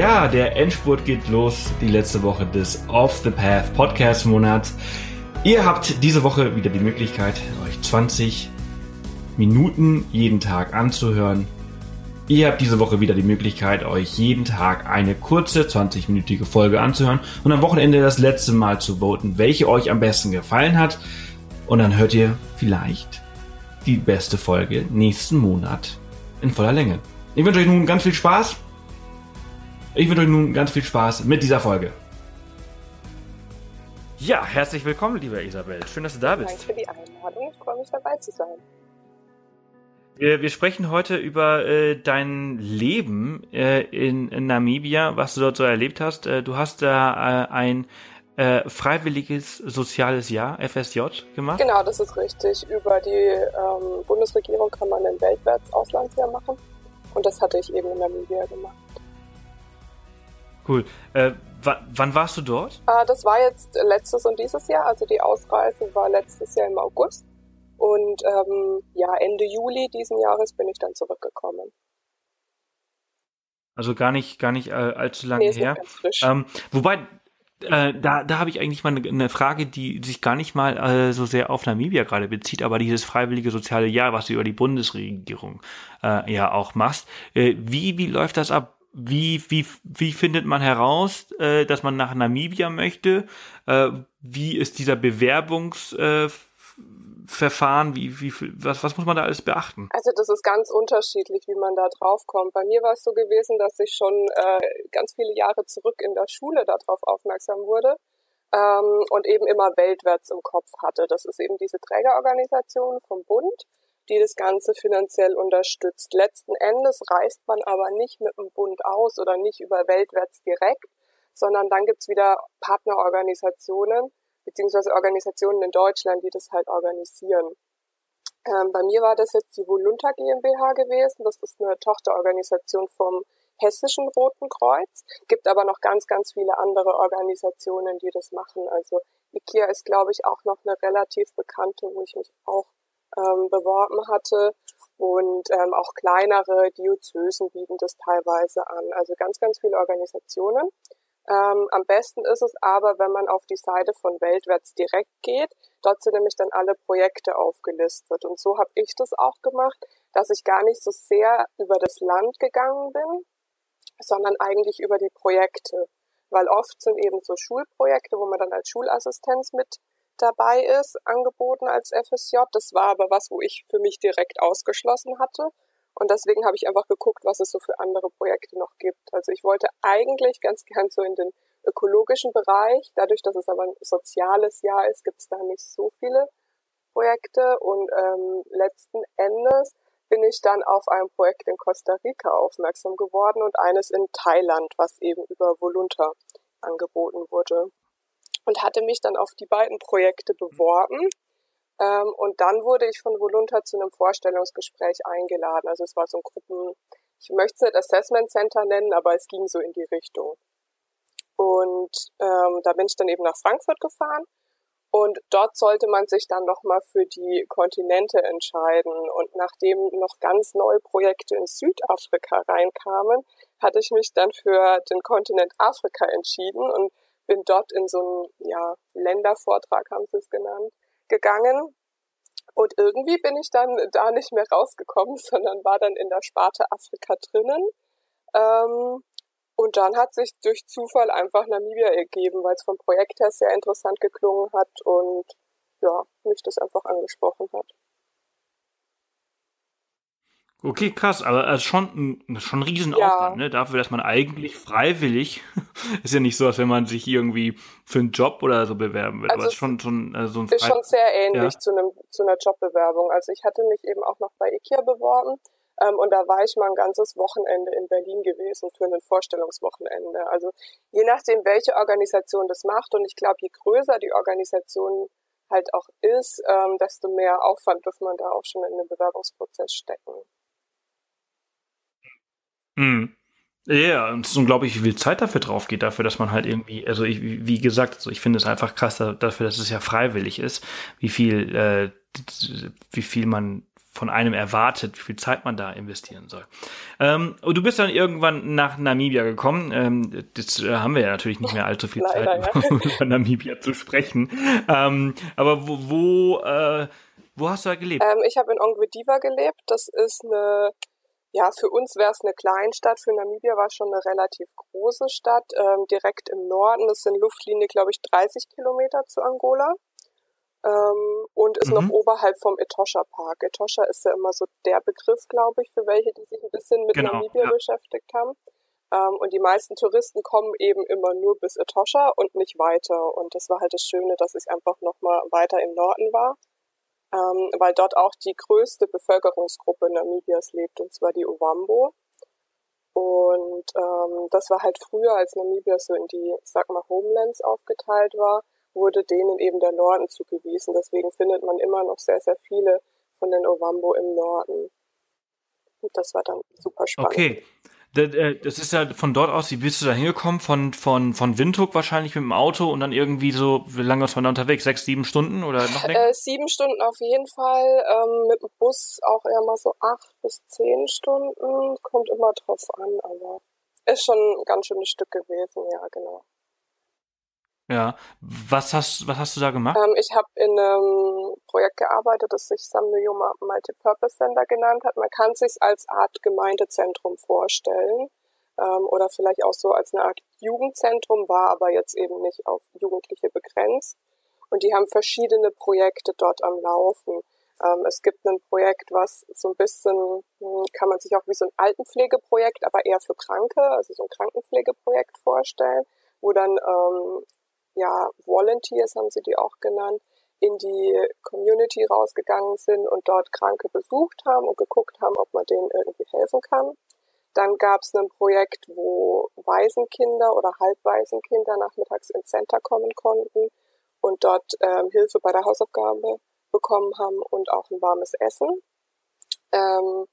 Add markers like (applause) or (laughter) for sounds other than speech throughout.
Ja, der Endspurt geht los, die letzte Woche des Off the Path Podcast Monats. Ihr habt diese Woche wieder die Möglichkeit, euch 20 Minuten jeden Tag anzuhören. Ihr habt diese Woche wieder die Möglichkeit, euch jeden Tag eine kurze 20-minütige Folge anzuhören und am Wochenende das letzte Mal zu voten, welche euch am besten gefallen hat. Und dann hört ihr vielleicht die beste Folge nächsten Monat in voller Länge. Ich wünsche euch nun ganz viel Spaß ich wünsche euch nun ganz viel Spaß mit dieser Folge. Ja, herzlich willkommen, liebe Isabel. Schön, dass du da bist. Danke für die Einladung. Ich freue mich dabei zu sein. Wir, wir sprechen heute über äh, dein Leben äh, in, in, Namibia, was du dort so erlebt hast. Äh, du hast da äh, ein äh, freiwilliges soziales Jahr, FSJ, gemacht. Genau, das ist richtig. Über die ähm, Bundesregierung kann man ein weltwärts Auslandsjahr machen. Und das hatte ich eben in Namibia gemacht. Cool. Äh, wann warst du dort? Äh, das war jetzt letztes und dieses Jahr. Also die Ausreise war letztes Jahr im August. Und ähm, ja, Ende Juli diesen Jahres bin ich dann zurückgekommen. Also gar nicht, gar nicht äh, allzu lange nee, her. Ähm, wobei, äh, da, da habe ich eigentlich mal eine, eine Frage, die sich gar nicht mal äh, so sehr auf Namibia gerade bezieht, aber dieses freiwillige soziale Jahr, was du über die Bundesregierung äh, ja auch machst. Äh, wie, wie läuft das ab? Wie, wie, wie findet man heraus, äh, dass man nach Namibia möchte? Äh, wie ist dieser Bewerbungsverfahren? Äh, wie, wie, was, was muss man da alles beachten? Also das ist ganz unterschiedlich, wie man da drauf kommt. Bei mir war es so gewesen, dass ich schon äh, ganz viele Jahre zurück in der Schule darauf aufmerksam wurde ähm, und eben immer weltwärts im Kopf hatte. Das ist eben diese Trägerorganisation vom Bund die das Ganze finanziell unterstützt. Letzten Endes reist man aber nicht mit dem Bund aus oder nicht über Weltwärts direkt, sondern dann gibt's wieder Partnerorganisationen beziehungsweise Organisationen in Deutschland, die das halt organisieren. Ähm, bei mir war das jetzt die Volunta GmbH gewesen. Das ist eine Tochterorganisation vom Hessischen Roten Kreuz. Gibt aber noch ganz, ganz viele andere Organisationen, die das machen. Also IKEA ist, glaube ich, auch noch eine relativ bekannte, wo ich mich auch ähm, beworben hatte. Und ähm, auch kleinere Diözesen bieten das teilweise an. Also ganz, ganz viele Organisationen. Ähm, am besten ist es aber, wenn man auf die Seite von Weltwärts direkt geht. Dort sind nämlich dann alle Projekte aufgelistet. Und so habe ich das auch gemacht, dass ich gar nicht so sehr über das Land gegangen bin, sondern eigentlich über die Projekte. Weil oft sind eben so Schulprojekte, wo man dann als Schulassistenz mit dabei ist, angeboten als FSJ. Das war aber was, wo ich für mich direkt ausgeschlossen hatte. Und deswegen habe ich einfach geguckt, was es so für andere Projekte noch gibt. Also ich wollte eigentlich ganz gern so in den ökologischen Bereich. Dadurch, dass es aber ein soziales Jahr ist, gibt es da nicht so viele Projekte. Und ähm, letzten Endes bin ich dann auf ein Projekt in Costa Rica aufmerksam geworden und eines in Thailand, was eben über Volunta angeboten wurde und hatte mich dann auf die beiden Projekte beworben. Ähm, und dann wurde ich von Volunta zu einem Vorstellungsgespräch eingeladen. Also es war so ein Gruppen, ich möchte es nicht Assessment Center nennen, aber es ging so in die Richtung. Und ähm, da bin ich dann eben nach Frankfurt gefahren und dort sollte man sich dann nochmal für die Kontinente entscheiden. Und nachdem noch ganz neue Projekte in Südafrika reinkamen, hatte ich mich dann für den Kontinent Afrika entschieden und bin dort in so einen ja, Ländervortrag, haben sie es genannt, gegangen. Und irgendwie bin ich dann da nicht mehr rausgekommen, (laughs) sondern war dann in der Sparte Afrika drinnen. Ähm, und dann hat sich durch Zufall einfach Namibia ergeben, weil es vom Projekt her sehr interessant geklungen hat und ja, mich das einfach angesprochen hat. Okay, krass, aber also schon, schon ein Riesenaufwand, ja. ne? Dafür, dass man eigentlich freiwillig, (laughs) ist ja nicht so, als wenn man sich irgendwie für einen Job oder so bewerben will. Also aber ist schon, schon also so ein ist schon sehr ähnlich ja. zu, einem, zu einer Jobbewerbung. Also ich hatte mich eben auch noch bei IKEA beworben ähm, und da war ich mal ein ganzes Wochenende in Berlin gewesen für ein Vorstellungswochenende. Also je nachdem, welche Organisation das macht und ich glaube, je größer die Organisation halt auch ist, ähm, desto mehr Aufwand dürfte man da auch schon in den Bewerbungsprozess stecken. Mhm. Ja, und es ist unglaublich, wie viel Zeit dafür drauf geht, dafür, dass man halt irgendwie, also ich, wie gesagt, also ich finde es einfach krass dafür, dass es ja freiwillig ist, wie viel, äh, wie viel man von einem erwartet, wie viel Zeit man da investieren soll. Ähm, und du bist dann irgendwann nach Namibia gekommen. Ähm, das äh, haben wir ja natürlich nicht mehr allzu viel (laughs) Leider, Zeit, ja. (laughs) über Namibia zu sprechen. Ähm, aber wo, wo, äh, wo hast du da gelebt? Ähm, ich habe in Ongwediva gelebt. Das ist eine, ja, für uns wäre es eine Kleinstadt. Für Namibia war es schon eine relativ große Stadt, ähm, direkt im Norden. Das sind Luftlinie, glaube ich, 30 Kilometer zu Angola ähm, und ist mhm. noch oberhalb vom Etosha Park. Etosha ist ja immer so der Begriff, glaube ich, für welche, die sich ein bisschen mit genau, Namibia ja. beschäftigt haben. Ähm, und die meisten Touristen kommen eben immer nur bis Etosha und nicht weiter. Und das war halt das Schöne, dass ich einfach nochmal weiter im Norden war, ähm, weil dort auch die größte Bevölkerungsgruppe Namibias lebt, und zwar die Ovambo. Und ähm, das war halt früher, als Namibia so in die, sag mal, Homelands aufgeteilt war, wurde denen eben der Norden zugewiesen. Deswegen findet man immer noch sehr, sehr viele von den Ovambo im Norden. Und das war dann super spannend. Okay. Äh, das ist ja von dort aus, wie bist du da hingekommen? Von, von, von Windhoek wahrscheinlich mit dem Auto und dann irgendwie so, wie lange ist man da unterwegs? Sechs, sieben Stunden oder noch länger? Äh, sieben Stunden auf jeden Fall. Ähm, mit dem Bus auch eher mal so acht bis zehn Stunden. Kommt immer drauf an, aber ist schon ein ganz schönes Stück gewesen, ja, genau. Ja, was hast, was hast du da gemacht? Ähm, ich habe in einem Projekt gearbeitet, das sich Samnuyoma Multipurpose Center genannt hat. Man kann sich als Art Gemeindezentrum vorstellen ähm, oder vielleicht auch so als eine Art Jugendzentrum, war aber jetzt eben nicht auf Jugendliche begrenzt. Und die haben verschiedene Projekte dort am Laufen. Ähm, es gibt ein Projekt, was so ein bisschen, hm, kann man sich auch wie so ein Altenpflegeprojekt, aber eher für Kranke, also so ein Krankenpflegeprojekt vorstellen, wo dann ähm, ja, Volunteers haben sie die auch genannt, in die Community rausgegangen sind und dort Kranke besucht haben und geguckt haben, ob man denen irgendwie helfen kann. Dann gab es ein Projekt, wo Waisenkinder oder Halbwaisenkinder nachmittags ins Center kommen konnten und dort ähm, Hilfe bei der Hausaufgabe bekommen haben und auch ein warmes Essen. Ähm,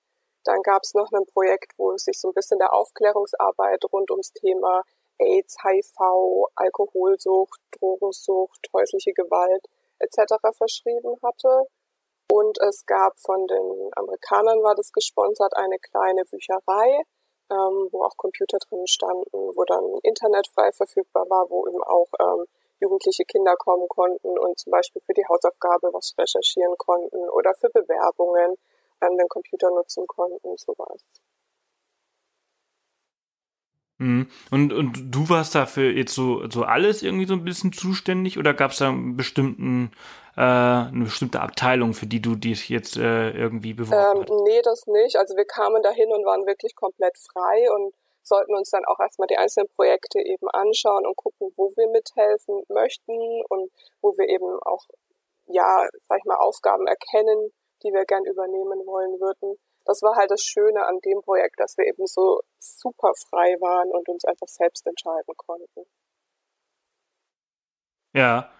dann gab es noch ein Projekt, wo sich so ein bisschen der Aufklärungsarbeit rund ums Thema AIDS, HIV, Alkoholsucht, Drogensucht, häusliche Gewalt etc. verschrieben hatte. Und es gab von den Amerikanern war das gesponsert eine kleine Bücherei, ähm, wo auch Computer drin standen, wo dann Internet frei verfügbar war, wo eben auch ähm, jugendliche Kinder kommen konnten und zum Beispiel für die Hausaufgabe was recherchieren konnten oder für Bewerbungen ähm, den Computer nutzen konnten, sowas. Mhm. Und, und du warst dafür jetzt so, so alles irgendwie so ein bisschen zuständig oder gab es da einen bestimmten, äh, eine bestimmte Abteilung, für die du dich jetzt äh, irgendwie beworben ähm, hast? Nee, das nicht. Also wir kamen dahin und waren wirklich komplett frei und sollten uns dann auch erstmal die einzelnen Projekte eben anschauen und gucken, wo wir mithelfen möchten und wo wir eben auch, ja, sag ich mal, Aufgaben erkennen, die wir gern übernehmen wollen würden das war halt das Schöne an dem Projekt, dass wir eben so super frei waren und uns einfach selbst entscheiden konnten. Ja.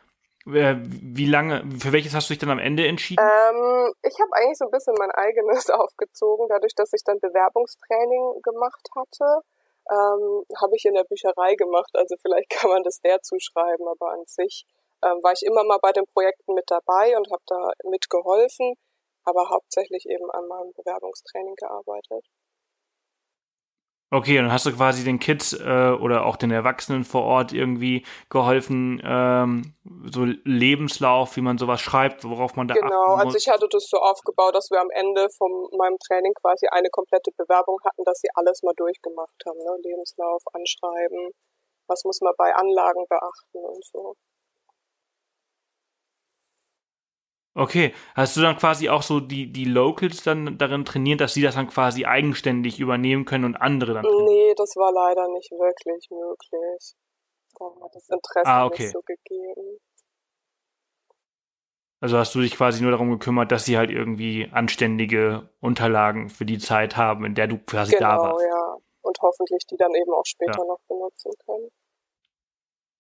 Wie lange, für welches hast du dich dann am Ende entschieden? Ähm, ich habe eigentlich so ein bisschen mein eigenes (laughs) aufgezogen, dadurch, dass ich dann Bewerbungstraining gemacht hatte. Ähm, habe ich in der Bücherei gemacht, also vielleicht (laughs) kann man das der zuschreiben, aber an sich ähm, war ich immer mal bei den Projekten mit dabei und habe da mitgeholfen aber hauptsächlich eben an meinem Bewerbungstraining gearbeitet. Okay, dann hast du quasi den Kids äh, oder auch den Erwachsenen vor Ort irgendwie geholfen, ähm, so Lebenslauf, wie man sowas schreibt, worauf man da Genau, also ich hatte das so aufgebaut, dass wir am Ende von meinem Training quasi eine komplette Bewerbung hatten, dass sie alles mal durchgemacht haben, ne? Lebenslauf, Anschreiben, was muss man bei Anlagen beachten und so. Okay, hast du dann quasi auch so die, die Locals dann darin trainiert, dass sie das dann quasi eigenständig übernehmen können und andere dann? Trainieren? Nee, das war leider nicht wirklich möglich. Da hat das Interesse ah, okay. nicht so gegeben. Also hast du dich quasi nur darum gekümmert, dass sie halt irgendwie anständige Unterlagen für die Zeit haben, in der du quasi genau, da warst. Genau, ja. Und hoffentlich die dann eben auch später ja. noch benutzen können.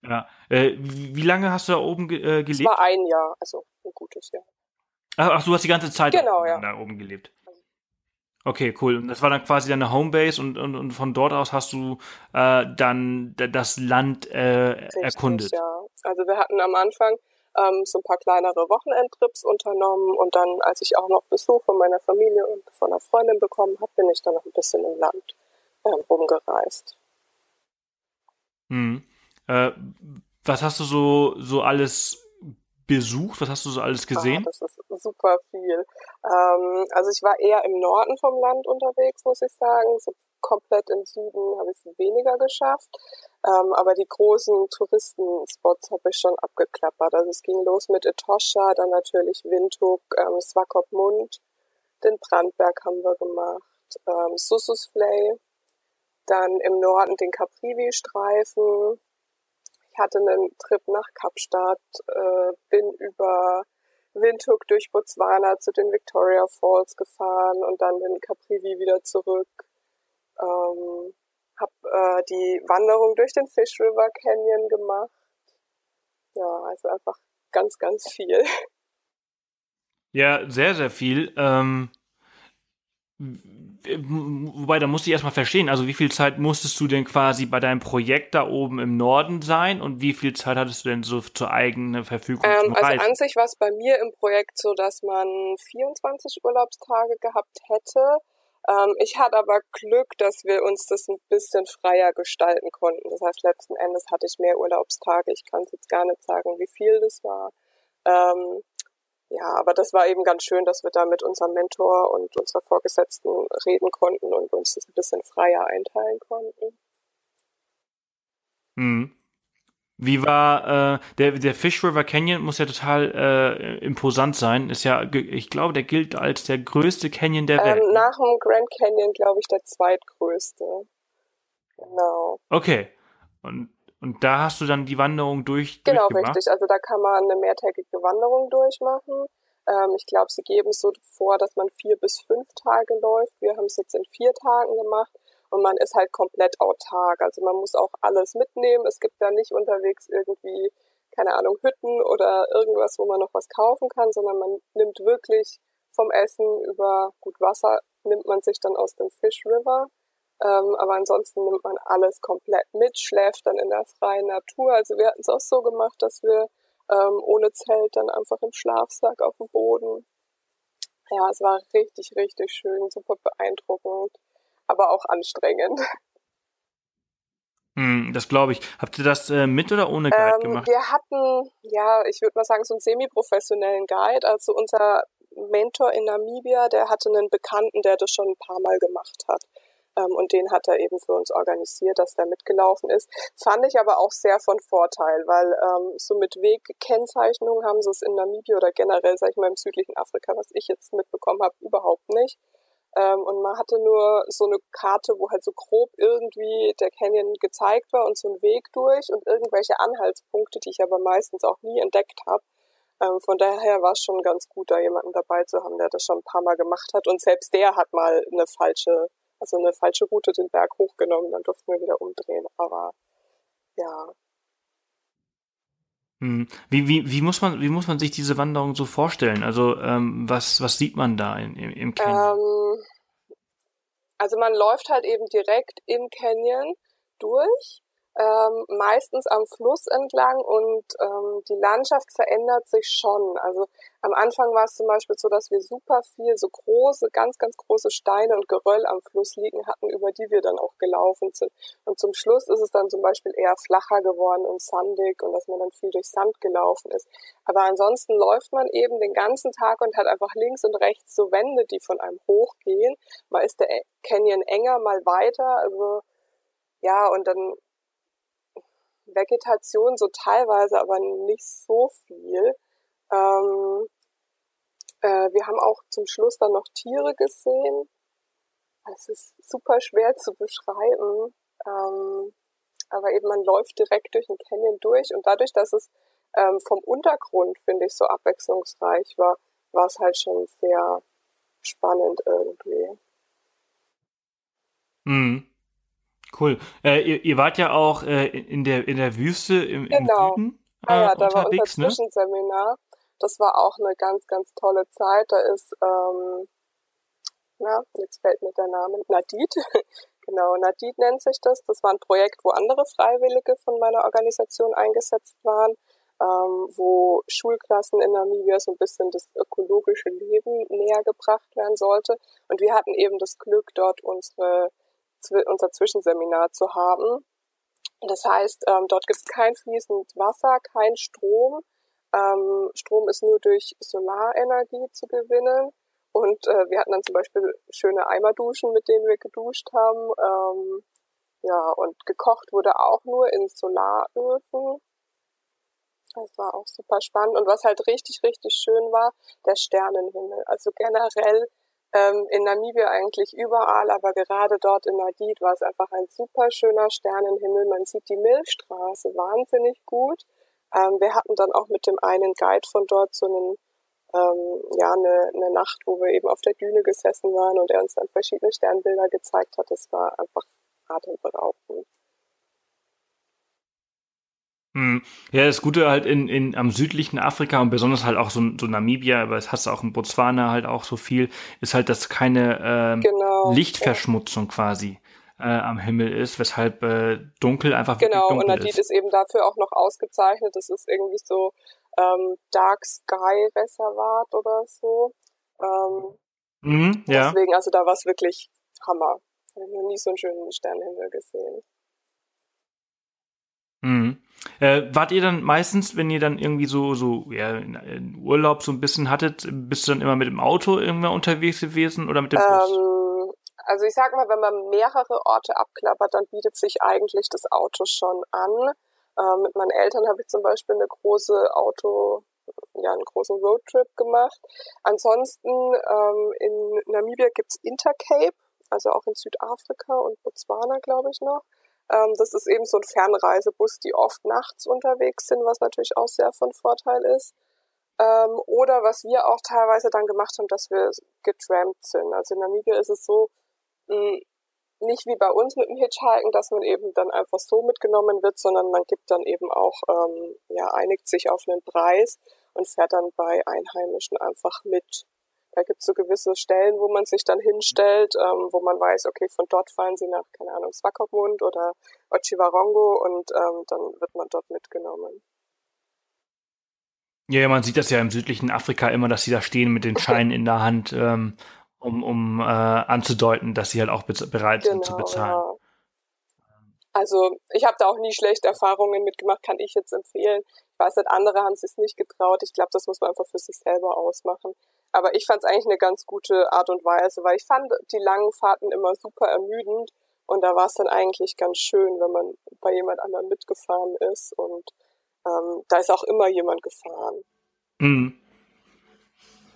Ja. Äh, wie lange hast du da oben ge äh, gelebt? Es war ein Jahr, also ein gutes Jahr. Ach, ach du hast die ganze Zeit genau, da, ja. da oben gelebt. Okay, cool. Und das war dann quasi deine Homebase und, und, und von dort aus hast du äh, dann das Land äh, Richtig, erkundet. Ja, also wir hatten am Anfang ähm, so ein paar kleinere Wochenendtrips unternommen und dann, als ich auch noch Besuch von meiner Familie und von einer Freundin bekommen habe, bin ich dann noch ein bisschen im Land äh, rumgereist. Hm. Äh, was hast du so, so alles besucht? Was hast du so alles ah, gesehen? Ah, das ist super viel. Ähm, also ich war eher im Norden vom Land unterwegs, muss ich sagen. So komplett im Süden habe ich es weniger geschafft. Ähm, aber die großen Touristenspots habe ich schon abgeklappert. Also es ging los mit Etosha, dann natürlich Windhoek, ähm, Swakopmund, den Brandberg haben wir gemacht, ähm, Sussusflay, dann im Norden den Caprivi-Streifen. Ich hatte einen Trip nach Kapstadt, äh, bin über Windhoek durch Botswana zu den Victoria Falls gefahren und dann den Caprivi wieder zurück. Ähm, hab äh, die Wanderung durch den Fish River Canyon gemacht. Ja, also einfach ganz, ganz viel. Ja, sehr, sehr viel. Ähm, wobei, da musste ich erstmal verstehen, also wie viel Zeit musstest du denn quasi bei deinem Projekt da oben im Norden sein und wie viel Zeit hattest du denn so zur eigenen Verfügung? Ähm, also an sich war es bei mir im Projekt so, dass man 24 Urlaubstage gehabt hätte. Ähm, ich hatte aber Glück, dass wir uns das ein bisschen freier gestalten konnten. Das heißt, letzten Endes hatte ich mehr Urlaubstage. Ich kann es jetzt gar nicht sagen, wie viel das war. Ähm, ja, aber das war eben ganz schön, dass wir da mit unserem Mentor und unserer Vorgesetzten reden konnten und uns das ein bisschen freier einteilen konnten. Hm. Wie war äh, der der Fish River Canyon muss ja total äh, imposant sein. Ist ja, ich glaube, der gilt als der größte Canyon der Welt. Ähm, nach dem Grand Canyon glaube ich der zweitgrößte. Genau. Okay. Und und da hast du dann die Wanderung durch. Genau, richtig. Also da kann man eine mehrtägige Wanderung durchmachen. Ähm, ich glaube, sie geben so vor, dass man vier bis fünf Tage läuft. Wir haben es jetzt in vier Tagen gemacht und man ist halt komplett autark. Also man muss auch alles mitnehmen. Es gibt da nicht unterwegs irgendwie, keine Ahnung, Hütten oder irgendwas, wo man noch was kaufen kann, sondern man nimmt wirklich vom Essen über gut Wasser nimmt man sich dann aus dem Fish River ähm, aber ansonsten nimmt man alles komplett mit, schläft dann in der freien Natur. Also wir hatten es auch so gemacht, dass wir ähm, ohne Zelt dann einfach im Schlafsack auf dem Boden. Ja, es war richtig, richtig schön, super beeindruckend, aber auch anstrengend. (laughs) Hm, das glaube ich. Habt ihr das äh, mit oder ohne Guide ähm, gemacht? Wir hatten, ja, ich würde mal sagen, so einen semi-professionellen Guide. Also unser Mentor in Namibia, der hatte einen Bekannten, der das schon ein paar Mal gemacht hat. Ähm, und den hat er eben für uns organisiert, dass der mitgelaufen ist. Fand ich aber auch sehr von Vorteil, weil ähm, so mit Wegkennzeichnung haben sie es in Namibia oder generell, sag ich mal, im südlichen Afrika, was ich jetzt mitbekommen habe, überhaupt nicht. Ähm, und man hatte nur so eine Karte, wo halt so grob irgendwie der Canyon gezeigt war und so ein Weg durch und irgendwelche Anhaltspunkte, die ich aber meistens auch nie entdeckt habe. Ähm, von daher war es schon ganz gut, da jemanden dabei zu haben, der das schon ein paar Mal gemacht hat. Und selbst der hat mal eine falsche also eine falsche Route den Berg hochgenommen, dann durften wir wieder umdrehen. Aber ja. Hm. Wie, wie, wie, muss man, wie muss man sich diese Wanderung so vorstellen? Also ähm, was, was sieht man da in, im, im Canyon? Ähm, also man läuft halt eben direkt im Canyon durch ähm, meistens am Fluss entlang und ähm, die Landschaft verändert sich schon. Also am Anfang war es zum Beispiel so, dass wir super viel so große, ganz, ganz große Steine und Geröll am Fluss liegen hatten, über die wir dann auch gelaufen sind. Und zum Schluss ist es dann zum Beispiel eher flacher geworden und sandig und dass man dann viel durch Sand gelaufen ist. Aber ansonsten läuft man eben den ganzen Tag und hat einfach links und rechts so Wände, die von einem hochgehen. Mal ist der Canyon enger, mal weiter. Also ja, und dann Vegetation so teilweise, aber nicht so viel. Ähm, äh, wir haben auch zum Schluss dann noch Tiere gesehen. Es ist super schwer zu beschreiben. Ähm, aber eben man läuft direkt durch den Canyon durch und dadurch, dass es ähm, vom Untergrund, finde ich, so abwechslungsreich war, war es halt schon sehr spannend irgendwie. Mhm. Cool. Äh, ihr, ihr, wart ja auch äh, in, der, in der Wüste im, genau. im Süden. Äh, ah ja, da war unser ne? Zwischenseminar. Das war auch eine ganz, ganz tolle Zeit. Da ist, ähm, na, jetzt fällt mir der Name, Nadid. (laughs) genau, Nadid nennt sich das. Das war ein Projekt, wo andere Freiwillige von meiner Organisation eingesetzt waren. ähm, wo Schulklassen in Namibia so ein bisschen das ökologische Leben näher gebracht werden sollte. Und wir hatten eben das Glück, dort unsere, unser Zwischenseminar zu haben. Das heißt, ähm, dort gibt es kein fließend Wasser, kein Strom. Ähm, Strom ist nur durch Solarenergie zu gewinnen. Und äh, wir hatten dann zum Beispiel schöne Eimerduschen, mit denen wir geduscht haben. Ähm, ja, und gekocht wurde auch nur in Solaröfen. Das war auch super spannend. Und was halt richtig, richtig schön war, der Sternenhimmel. Also generell ähm, in Namibia eigentlich überall, aber gerade dort in Nadid war es einfach ein super schöner Sternenhimmel. Man sieht die Milchstraße wahnsinnig gut. Ähm, wir hatten dann auch mit dem einen Guide von dort so einen ähm, ja, eine, eine Nacht, wo wir eben auf der Düne gesessen waren und er uns dann verschiedene Sternbilder gezeigt hat. Das war einfach atemberaubend. Hm. Ja, das Gute halt in, in, am südlichen Afrika und besonders halt auch so, so Namibia, aber es hast du auch in Botswana halt auch so viel, ist halt, dass keine ähm, genau, Lichtverschmutzung ja. quasi äh, am Himmel ist, weshalb äh, dunkel einfach genau, dunkel und Nadid ist. ist eben dafür auch noch ausgezeichnet. Das ist irgendwie so ähm, Dark Sky Reservat oder so. Ähm, mhm, ja. Deswegen, also da war es wirklich Hammer. Ich habe noch nie so einen schönen Sternenhimmel gesehen. Mhm. Äh, wart ihr dann meistens, wenn ihr dann irgendwie so, so ja, Urlaub so ein bisschen hattet, bist du dann immer mit dem Auto irgendwann unterwegs gewesen oder mit dem? Ähm, also ich sag mal, wenn man mehrere Orte abklappert, dann bietet sich eigentlich das Auto schon an. Ähm, mit meinen Eltern habe ich zum Beispiel eine große Auto, ja, einen großen Roadtrip gemacht. Ansonsten ähm, in Namibia gibt's Intercape, also auch in Südafrika und Botswana, glaube ich noch. Ähm, das ist eben so ein Fernreisebus, die oft nachts unterwegs sind, was natürlich auch sehr von Vorteil ist. Ähm, oder was wir auch teilweise dann gemacht haben, dass wir getrampt sind. Also in Namibia ist es so, mh, nicht wie bei uns mit dem Hitchhiken, dass man eben dann einfach so mitgenommen wird, sondern man gibt dann eben auch, ähm, ja, einigt sich auf einen Preis und fährt dann bei Einheimischen einfach mit. Da gibt es so gewisse Stellen, wo man sich dann hinstellt, ähm, wo man weiß, okay, von dort fahren sie nach, keine Ahnung, Swakopmund oder Ochiwarongo und ähm, dann wird man dort mitgenommen. Ja, man sieht das ja im südlichen Afrika immer, dass sie da stehen mit den (laughs) Scheinen in der Hand. Ähm, um, um äh, anzudeuten, dass sie halt auch bereit genau, sind zu genau, bezahlen. Ja. Also ich habe da auch nie schlechte Erfahrungen mitgemacht, kann ich jetzt empfehlen. Ich weiß nicht, andere haben es nicht getraut. Ich glaube, das muss man einfach für sich selber ausmachen. Aber ich fand es eigentlich eine ganz gute Art und Weise, weil ich fand die langen Fahrten immer super ermüdend und da war es dann eigentlich ganz schön, wenn man bei jemand anderem mitgefahren ist und ähm, da ist auch immer jemand gefahren. Mhm.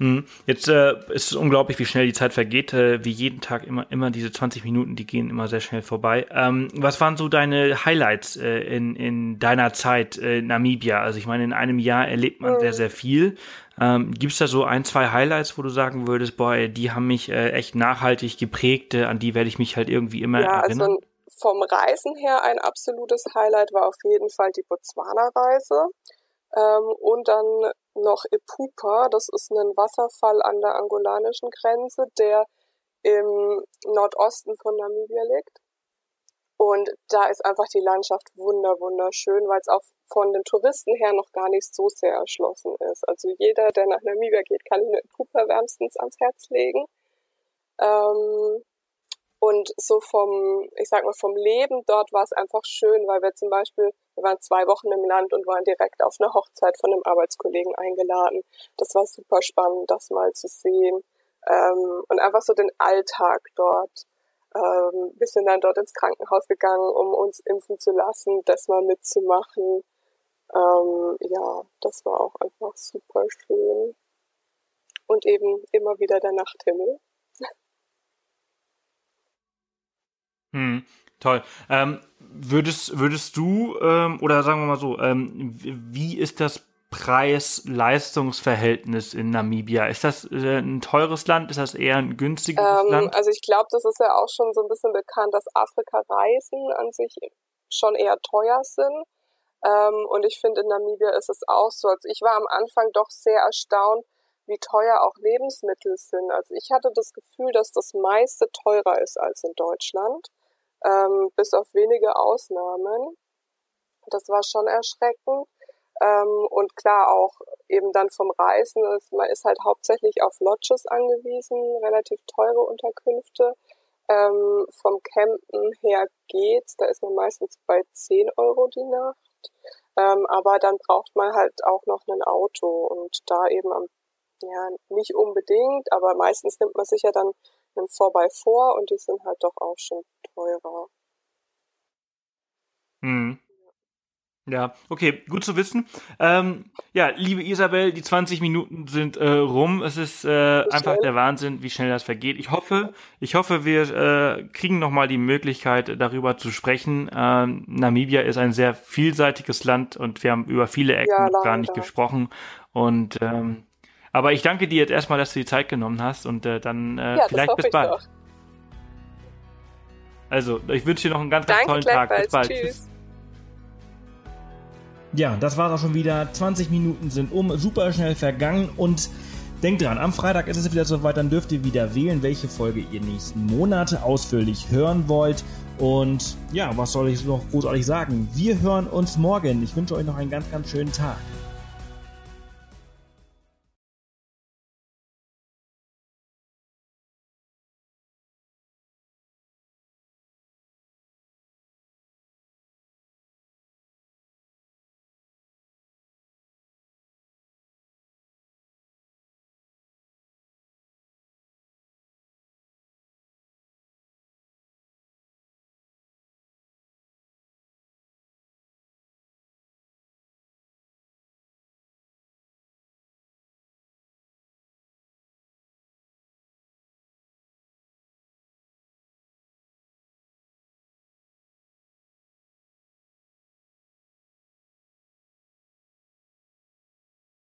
Hm. Jetzt äh, ist es unglaublich, wie schnell die Zeit vergeht. Äh, wie jeden Tag immer, immer diese 20 Minuten, die gehen immer sehr schnell vorbei. Ähm, was waren so deine Highlights äh, in, in deiner Zeit in Namibia? Also ich meine, in einem Jahr erlebt man mhm. sehr, sehr viel. Ähm, Gibt es da so ein, zwei Highlights, wo du sagen würdest, boah, die haben mich äh, echt nachhaltig geprägt, äh, an die werde ich mich halt irgendwie immer ja, erinnern? Also vom Reisen her ein absolutes Highlight war auf jeden Fall die Botswana-Reise. Ähm, und dann noch Epupa, das ist ein Wasserfall an der angolanischen Grenze, der im Nordosten von Namibia liegt. Und da ist einfach die Landschaft wunder, wunderschön, weil es auch von den Touristen her noch gar nicht so sehr erschlossen ist. Also jeder, der nach Namibia geht, kann Ihnen Epupa wärmstens ans Herz legen. Ähm, und so vom, ich sag mal, vom Leben dort war es einfach schön, weil wir zum Beispiel, wir waren zwei Wochen im Land und waren direkt auf eine Hochzeit von einem Arbeitskollegen eingeladen. Das war super spannend, das mal zu sehen. Ähm, und einfach so den Alltag dort. Ähm, wir sind dann dort ins Krankenhaus gegangen, um uns impfen zu lassen, das mal mitzumachen. Ähm, ja, das war auch einfach super schön. Und eben immer wieder der Nachthimmel. Hm, toll. Ähm, würdest, würdest du, ähm, oder sagen wir mal so, ähm, wie ist das Preis-Leistungs-Verhältnis in Namibia? Ist das äh, ein teures Land? Ist das eher ein günstiges ähm, Land? Also ich glaube, das ist ja auch schon so ein bisschen bekannt, dass Afrika-Reisen an sich schon eher teuer sind. Ähm, und ich finde, in Namibia ist es auch so. Also ich war am Anfang doch sehr erstaunt, wie teuer auch Lebensmittel sind. Also ich hatte das Gefühl, dass das meiste teurer ist als in Deutschland ähm, bis auf wenige Ausnahmen. Das war schon erschreckend. Ähm, und klar auch eben dann vom Reisen, ist, man ist halt hauptsächlich auf Lodges angewiesen, relativ teure Unterkünfte. Ähm, vom Campen her geht's, da ist man meistens bei 10 Euro die Nacht. Ähm, aber dann braucht man halt auch noch ein Auto und da eben am, ja, nicht unbedingt, aber meistens nimmt man sich ja dann einen 4x4 und die sind halt doch auch schon teurer. Hm. Ja, okay, gut zu wissen. Ähm, ja, liebe Isabel, die 20 Minuten sind äh, rum. Es ist äh, einfach der Wahnsinn, wie schnell das vergeht. Ich hoffe, ich hoffe, wir äh, kriegen noch mal die Möglichkeit, darüber zu sprechen. Ähm, Namibia ist ein sehr vielseitiges Land und wir haben über viele Ecken ja, gar nicht gesprochen. Und ähm, aber ich danke dir jetzt erstmal, dass du die Zeit genommen hast und äh, dann äh, ja, vielleicht bis bald. Doch. Also, ich wünsche dir noch einen ganz, ganz Danke, tollen Tag. Bis bald. Tschüss. Ja, das war's auch schon wieder. 20 Minuten sind um, super schnell vergangen und denkt dran, am Freitag ist es wieder soweit, dann dürft ihr wieder wählen, welche Folge ihr nächsten Monate ausführlich hören wollt. Und ja, was soll ich noch großartig sagen? Wir hören uns morgen. Ich wünsche euch noch einen ganz, ganz schönen Tag.